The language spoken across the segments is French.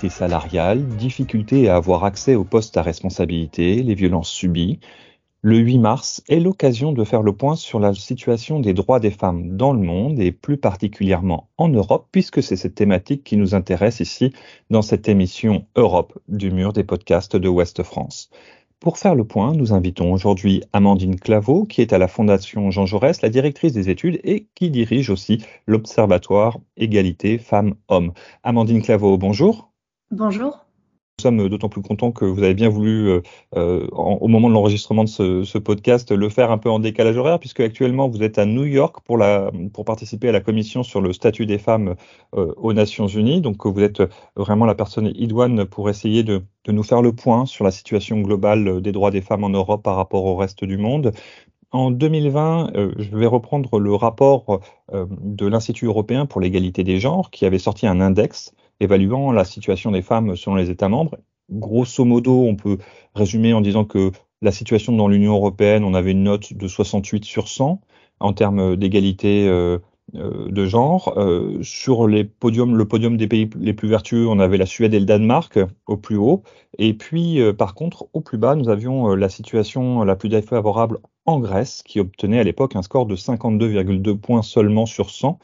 Inégalité salariale, difficulté à avoir accès aux postes à responsabilité, les violences subies. Le 8 mars est l'occasion de faire le point sur la situation des droits des femmes dans le monde et plus particulièrement en Europe, puisque c'est cette thématique qui nous intéresse ici dans cette émission Europe du mur des podcasts de Ouest France. Pour faire le point, nous invitons aujourd'hui Amandine Claveau, qui est à la Fondation Jean Jaurès, la directrice des études et qui dirige aussi l'Observatoire Égalité Femmes-Hommes. Amandine Claveau, bonjour. Bonjour. Nous sommes d'autant plus contents que vous avez bien voulu, euh, euh, au moment de l'enregistrement de ce, podcast, le faire un peu en décalage horaire, puisque actuellement vous êtes à New York pour, participer à la commission sur le statut des femmes euh, aux Nations Unies. Donc vous êtes vraiment la personne idoine pour essayer de, de nous faire le point sur la situation globale des droits des femmes en Europe par rapport au reste du monde. En 2020, je vais reprendre le rapport de l'Institut européen pour l'égalité des genres qui avait sorti un index évaluant la situation des femmes selon les États membres. Grosso modo, on peut résumer en disant que la situation dans l'Union européenne, on avait une note de 68 sur 100 en termes d'égalité euh, euh, de genre. Euh, sur le podium des pays les plus vertueux, on avait la Suède et le Danemark au plus haut. Et puis, par contre, au plus bas, nous avions la situation la plus défavorable en Grèce, qui obtenait à l'époque un score de 52,2 points seulement sur 100,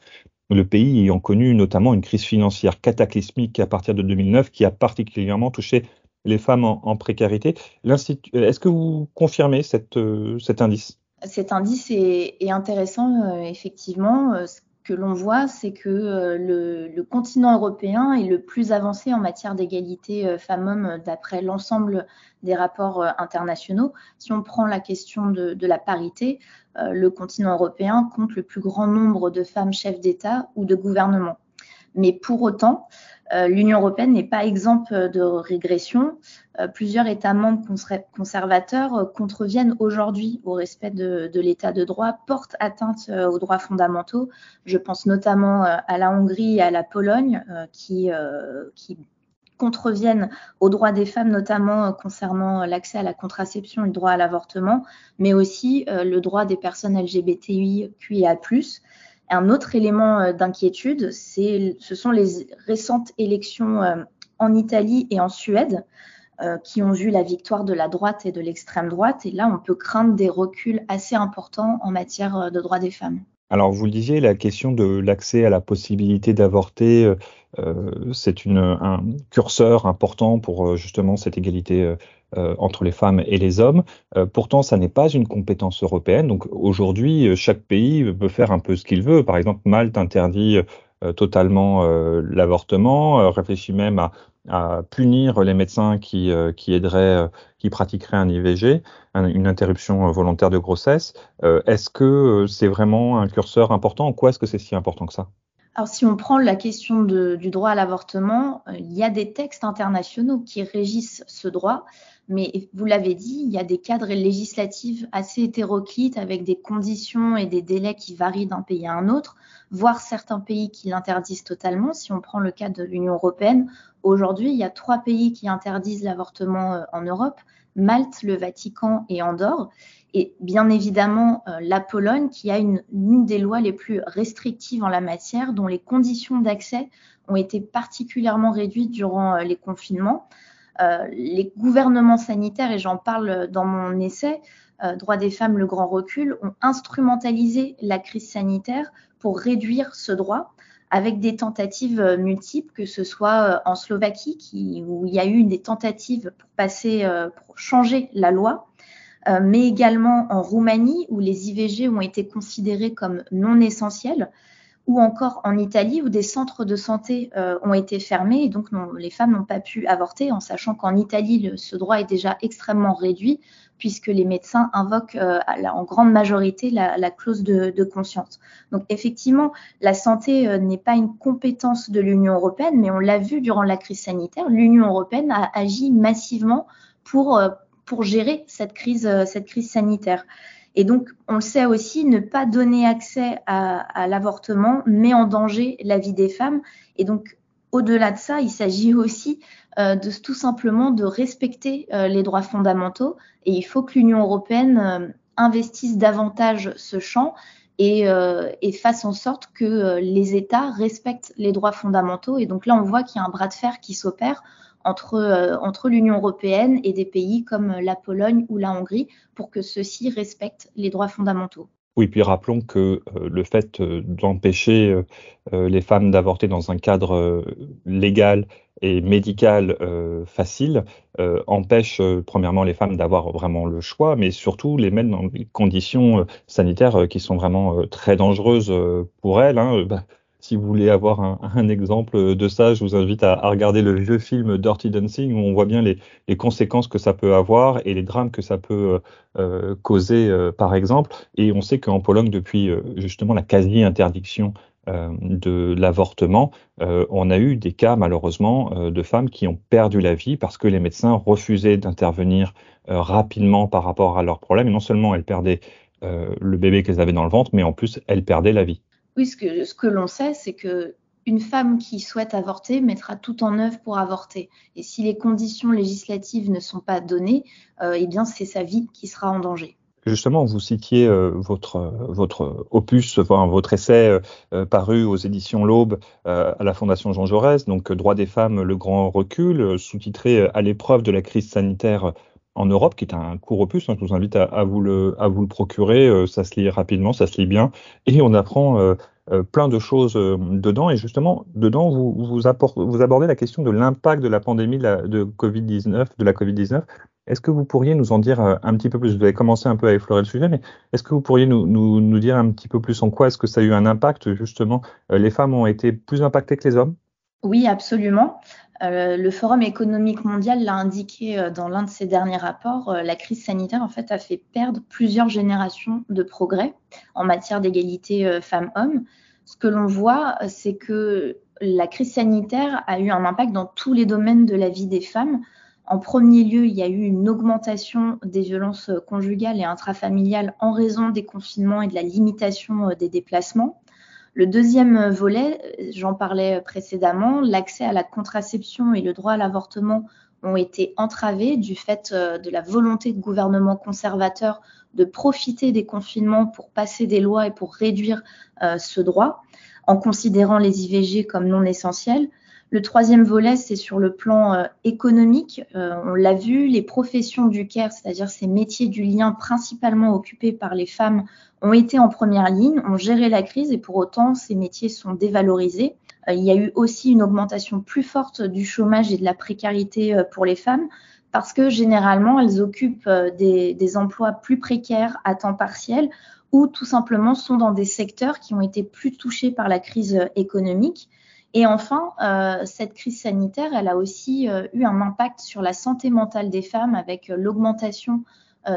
le pays ayant connu notamment une crise financière cataclysmique à partir de 2009 qui a particulièrement touché les femmes en, précarité. Est-ce que vous confirmez euh, cet indice? Cet indice est, intéressant, euh, effectivement. Euh, que l'on voit, c'est que euh, le, continent européen est le plus avancé en matière d'égalité euh, femmes-hommes euh, d'après l'ensemble des rapports internationaux. Si on prend la question de, la parité, le continent européen compte le plus grand nombre de femmes chefs d'État ou de gouvernement. Mais pour autant, euh, L'Union européenne n'est pas exempte de régression. Euh, plusieurs États membres conservateurs euh, contreviennent aujourd'hui au respect de, l'état de droit, portent atteinte aux droits fondamentaux. Je pense notamment à la Hongrie et à la Pologne qui, qui contreviennent aux droits des femmes, notamment concernant l'accès à la contraception et le droit à l'avortement, mais aussi le droit des personnes LGBTIQIA+. Un autre élément euh, d'inquiétude, ce sont les récentes élections euh, en Italie et en Suède euh, qui ont vu la victoire de la droite et de l'extrême droite. Et là, on peut craindre des reculs assez importants en matière de droits des femmes. Alors, vous le disiez, la question de l'accès à la possibilité d'avorter, c'est un curseur important pour justement cette égalité entre les femmes et les hommes. Euh, pourtant, ça n'est pas une compétence européenne. Donc aujourd'hui, euh, chaque pays peut faire un peu ce qu'il veut. Par exemple, Malte interdit totalement l'avortement, réfléchit même à, punir les médecins qui, qui aideraient, qui pratiqueraient un IVG, une interruption volontaire de grossesse. est-ce que c'est vraiment un curseur important En quoi est-ce que c'est si important que ça? Alors, si on prend la question du droit à l'avortement, il y a des textes internationaux qui régissent ce droit. Mais vous l'avez dit, il y a des cadres législatifs assez hétéroclites avec des conditions et des délais qui varient d'un pays à un autre, voire certains pays qui l'interdisent totalement. Si on prend le cas de l'Union européenne, aujourd'hui, il y a trois pays qui interdisent l'avortement euh, en Europe, Malte, le Vatican et Andorre. Et bien évidemment, euh, la Pologne, qui a une, des lois les plus restrictives en la matière, dont les conditions d'accès ont été particulièrement réduites durant euh, les confinements. Euh, les gouvernements sanitaires, et j'en parle dans mon essai, euh, Droits des femmes, le grand recul, ont instrumentalisé la crise sanitaire pour réduire ce droit avec des tentatives euh, multiples, que ce soit en Slovaquie, qui, où il y a eu des tentatives pour passer, pour changer la loi, mais également en Roumanie, où les IVG ont été considérés comme non essentiels ou encore en Italie où des centres de santé euh, ont été fermés et donc les femmes n'ont pas pu avorter, en sachant qu'en Italie, ce droit est déjà extrêmement réduit puisque les médecins invoquent euh, en grande majorité la, clause de, conscience. Donc effectivement, la santé euh, n'est pas une compétence de l'Union européenne, mais on l'a vu durant la crise sanitaire, l'Union européenne a agi massivement pour, gérer cette crise sanitaire. Et donc, on le sait aussi, ne pas donner accès à, l'avortement met en danger la vie des femmes. Et donc, au-delà de ça, il s'agit aussi euh, de tout simplement de respecter euh, les droits fondamentaux. Et il faut que l'Union européenne euh, investisse davantage ce champ et, et fasse en sorte que les États respectent les droits fondamentaux. Et donc là, on voit qu'il y a un bras de fer qui s'opère entre, euh, entre l'Union européenne et des pays comme la Pologne ou la Hongrie pour que ceux-ci respectent les droits fondamentaux. Oui, puis rappelons que euh, le fait euh, d'empêcher euh, les femmes d'avorter dans un cadre légal et médical facile empêche premièrement les femmes d'avoir vraiment le choix, mais surtout les mettre dans des conditions sanitaires qui sont vraiment très dangereuses pour elles. Hein. Si vous voulez avoir un, exemple de ça, je vous invite à, regarder le vieux film Dirty Dancing où on voit bien les, conséquences que ça peut avoir et les drames que ça peut euh, causer, euh, par exemple. Et on sait qu'en Pologne, depuis euh, justement la quasi-interdiction de l'avortement, on a eu des cas malheureusement de femmes qui ont perdu la vie parce que les médecins refusaient d'intervenir rapidement par rapport à leurs problèmes. Et non seulement elles perdaient le bébé qu'elles avaient dans le ventre, mais en plus elles perdaient la vie. Oui, ce que, l'on sait, c'est que une femme qui souhaite avorter mettra tout en œuvre pour avorter. Et si les conditions législatives ne sont pas données, euh, eh bien c'est sa vie qui sera en danger. Justement, vous citiez euh, votre, opus, enfin, votre essai euh, paru aux éditions L'Aube à la Fondation Jean Jaurès, donc Droits des femmes, le grand recul, sous-titré à l'épreuve de la crise sanitaire en Europe, qui est un court opus. Hein, je vous invite à, vous le, procurer. Euh, ça se lit rapidement, ça se lit bien, et on apprend euh, euh, plein de choses dedans. Et justement, dedans, vous, abordez la question de l'impact de la pandémie de, la, de Covid-19, de la Covid-19. Est-ce que vous pourriez nous en dire un petit peu plus? Vous avez commencé un peu à effleurer le sujet, mais est-ce que vous pourriez nous, nous, nous dire un petit peu plus en quoi est-ce que ça a eu un impact Justement, les femmes ont été plus impactées que les hommes? Oui, absolument. Euh, le Forum économique mondial l'a indiqué euh, dans l'un de ses derniers rapports. Euh, la crise sanitaire, en fait, a fait perdre plusieurs générations de progrès en matière d'égalité femmes-hommes. Ce que l'on voit, c'est que la crise sanitaire a eu un impact dans tous les domaines de la vie des femmes. En premier lieu, il y a eu une augmentation des violences conjugales et intrafamiliales en raison des confinements et de la limitation des déplacements. Le deuxième volet, j'en parlais précédemment, l'accès à la contraception et le droit à l'avortement ont été entravés du fait euh, de la volonté de gouvernements conservateurs de profiter des confinements pour passer des lois et pour réduire euh, ce droit en considérant les IVG comme non essentiels. Le troisième volet, c'est sur le plan euh, économique. Euh, on l'a vu, les professions du care, c'est-à-dire ces métiers du lien principalement occupés par les femmes, ont été en première ligne, ont géré la crise et pour autant, ces métiers sont dévalorisés. Euh, il y a eu aussi une augmentation plus forte du chômage et de la précarité pour les femmes parce que généralement, elles occupent des, des emplois plus précaires à temps partiel ou tout simplement sont dans des secteurs qui ont été plus touchés par la crise économique. Et enfin, euh, cette crise sanitaire, elle a aussi euh, eu un impact sur la santé mentale des femmes avec euh, l'augmentation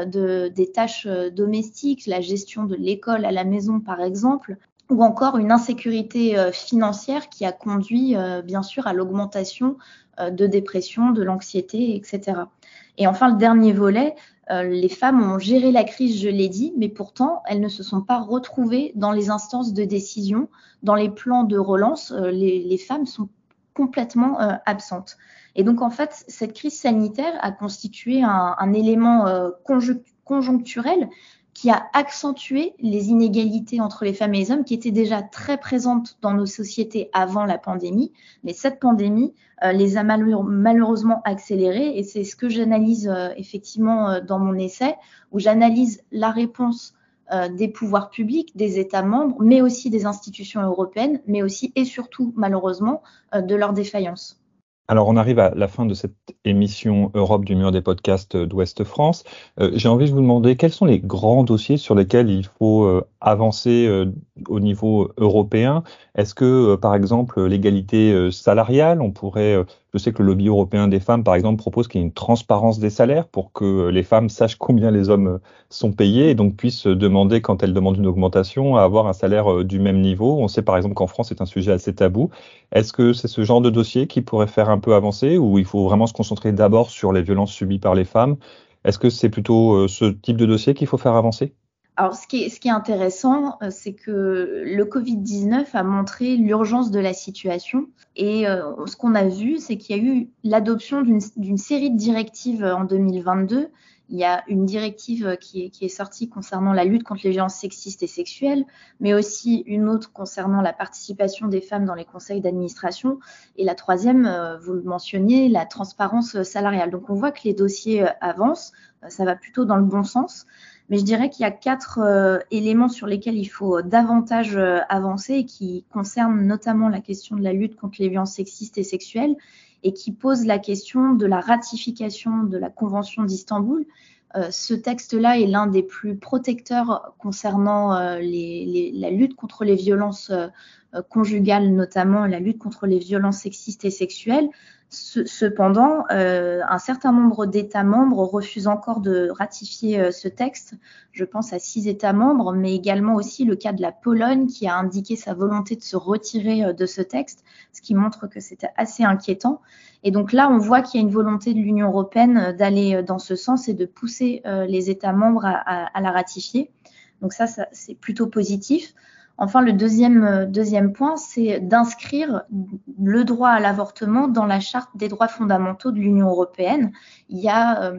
des tâches domestiques, la gestion de l'école à la maison par exemple, ou encore une insécurité financière qui a conduit bien sûr à l'augmentation de dépression, de l'anxiété, etc. Et enfin, le dernier volet, euh, les femmes ont géré la crise, je l'ai dit, mais pourtant, elles ne se sont pas retrouvées dans les instances de décision, dans les plans de relance. Euh, les, femmes sont complètement euh, absentes. Et donc, en fait, cette crise sanitaire a constitué un, élément conjoncturel qui a accentué les inégalités entre les femmes et les hommes qui étaient déjà très présentes dans nos sociétés avant la pandémie. Mais cette pandémie euh, les a malheureusement accélérées et c'est ce que j'analyse euh, effectivement euh, dans mon essai où j'analyse la réponse des pouvoirs publics, des États membres, mais aussi des institutions européennes, mais aussi et surtout malheureusement de leurs défaillances. Alors, on arrive à la fin de cette émission Europe du mur des podcasts d'Ouest France. Euh, j'ai envie de vous demander quels sont les grands dossiers sur lesquels il faut euh, avancer euh, au niveau européen. Est-ce que, par exemple, l'égalité salariale, on pourrait je sais que le lobby européen des femmes, par exemple, propose qu'il y ait une transparence des salaires pour que les femmes sachent combien les hommes sont payés et donc puissent demander, quand elles demandent une augmentation, à avoir un salaire euh, du même niveau. On sait par exemple qu'en France, c'est un sujet assez tabou. Est-ce que c'est ce genre de dossier qui pourrait faire un peu avancer ou il faut vraiment se concentrer d'abord sur les violences subies par les femmes? Est-ce que c'est plutôt euh, ce type de dossier qu'il faut faire avancer? Alors, ce qui est, intéressant, euh, c'est que le Covid-19 a montré l'urgence de la situation. Et euh, ce qu'on a vu, c'est qu'il y a eu l'adoption d'une série de directives en 2022. Il y a une directive qui est, qui est, sortie concernant la lutte contre les violences sexistes et sexuelles, mais aussi une autre concernant la participation des femmes dans les conseils d'administration. Et la troisième, euh, vous le mentionniez, la transparence salariale. Donc on voit que les dossiers euh, avancent, ça va plutôt dans le bon sens. Mais je dirais qu'il y a quatre euh, éléments sur lesquels il faut davantage euh, avancer et qui concernent notamment la question de la lutte contre les violences sexistes et sexuelles et qui posent la question de la ratification de la Convention d'Istanbul. Euh, ce texte-là est l'un des plus protecteurs concernant la lutte contre les violences conjugales, notamment la lutte contre les violences sexistes et sexuelles. Cependant, euh, un certain nombre d'États membres refusent encore de ratifier euh, ce texte. Je pense à six États membres, mais également aussi le cas de la Pologne qui a indiqué sa volonté de se retirer euh, de ce texte, ce qui montre que c'était assez inquiétant. Et donc là, on voit qu'il y a une volonté de l'Union européenne d'aller dans ce sens et de pousser les États membres à, la ratifier. Donc ça c'est plutôt positif. Enfin, le deuxième, euh, deuxième point, c'est d'inscrire le droit à l'avortement dans la charte des droits fondamentaux de l'Union européenne. Il y a euh,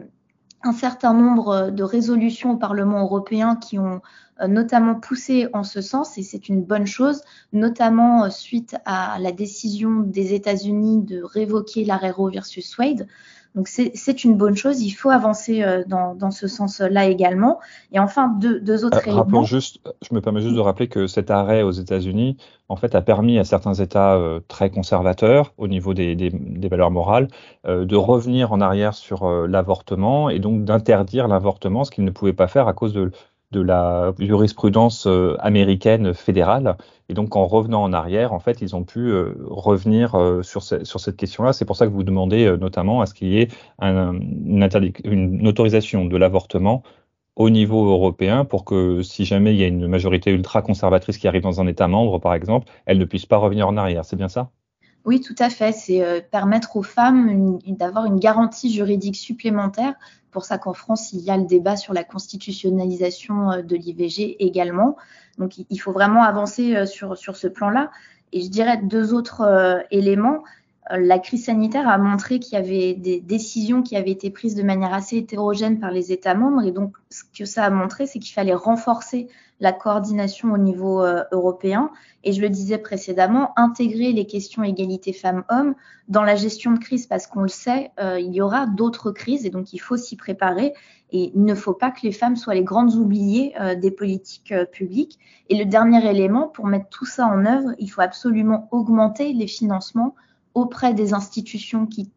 un certain nombre de résolutions au Parlement européen qui ont euh, notamment poussé en ce sens, et c'est une bonne chose, notamment suite à la décision des États-Unis de révoquer l'arrêt Roe versus Wade. Donc c'est une bonne chose. Il faut avancer euh, dans, dans ce sens-là également. Et enfin, deux, deux autres euh, Rappelons juste, je me permets juste de rappeler que cet arrêt aux États-Unis, en fait, a permis à certains États euh, très conservateurs au niveau des, des, des valeurs morales euh, de revenir en arrière sur l'avortement et donc d'interdire l'avortement, ce qu'ils ne pouvaient pas faire à cause de, de la jurisprudence euh, américaine fédérale. Et donc, en revenant en arrière, en fait, ils ont pu euh, revenir euh, sur, sur cette question-là. C'est pour ça que vous demandez notamment à ce qu'il y ait une, une, autorisation de l'avortement au niveau européen pour que si jamais il y a une majorité ultra-conservatrice qui arrive dans un État membre, par exemple, elle ne puisse pas revenir en arrière. C'est bien ça? Oui, tout à fait. C'est permettre aux femmes d'avoir une garantie juridique supplémentaire pour ça qu'en France, il y a le débat sur la constitutionnalisation euh, de l'IVG également. Donc, il faut vraiment avancer euh, sur, sur ce plan-là. Et je dirais deux autres euh, éléments. La crise sanitaire a montré qu'il y avait des décisions qui avaient été prises de manière assez hétérogène par les États membres. Et donc, ce que ça a montré, c'est qu'il fallait renforcer la coordination au niveau euh, européen. Et je le disais précédemment, intégrer les questions égalité femmes-hommes dans la gestion de crise, parce qu'on le sait, euh, il y aura d'autres crises et donc il faut s'y préparer. Et il ne faut pas que les femmes soient les grandes oubliées euh, des politiques publiques. Et le dernier élément, pour mettre tout ça en œuvre, il faut absolument augmenter les financements auprès des institutions qui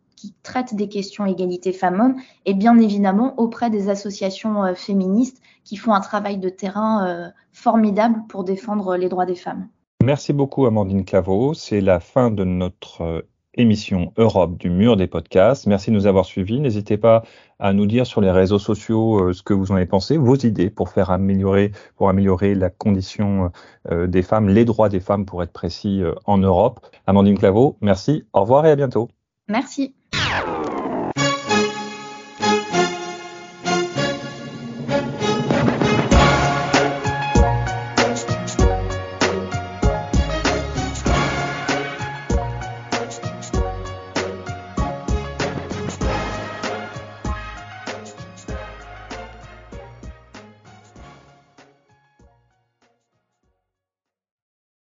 traitent des questions égalité femmes-hommes et bien évidemment auprès des associations euh, féministes qui font un travail de terrain euh, formidable pour défendre les droits des femmes. Merci beaucoup Amandine Claveau. C'est la fin de notre euh, émission Europe du mur des podcasts. Merci de nous avoir suivis. N'hésitez pas à nous dire sur les réseaux sociaux ce que vous en avez pensé, vos idées pour faire améliorer, pour améliorer la condition des femmes, les droits des femmes pour être précis en Europe. Amandine Claveau, merci. Au revoir et à bientôt. Merci.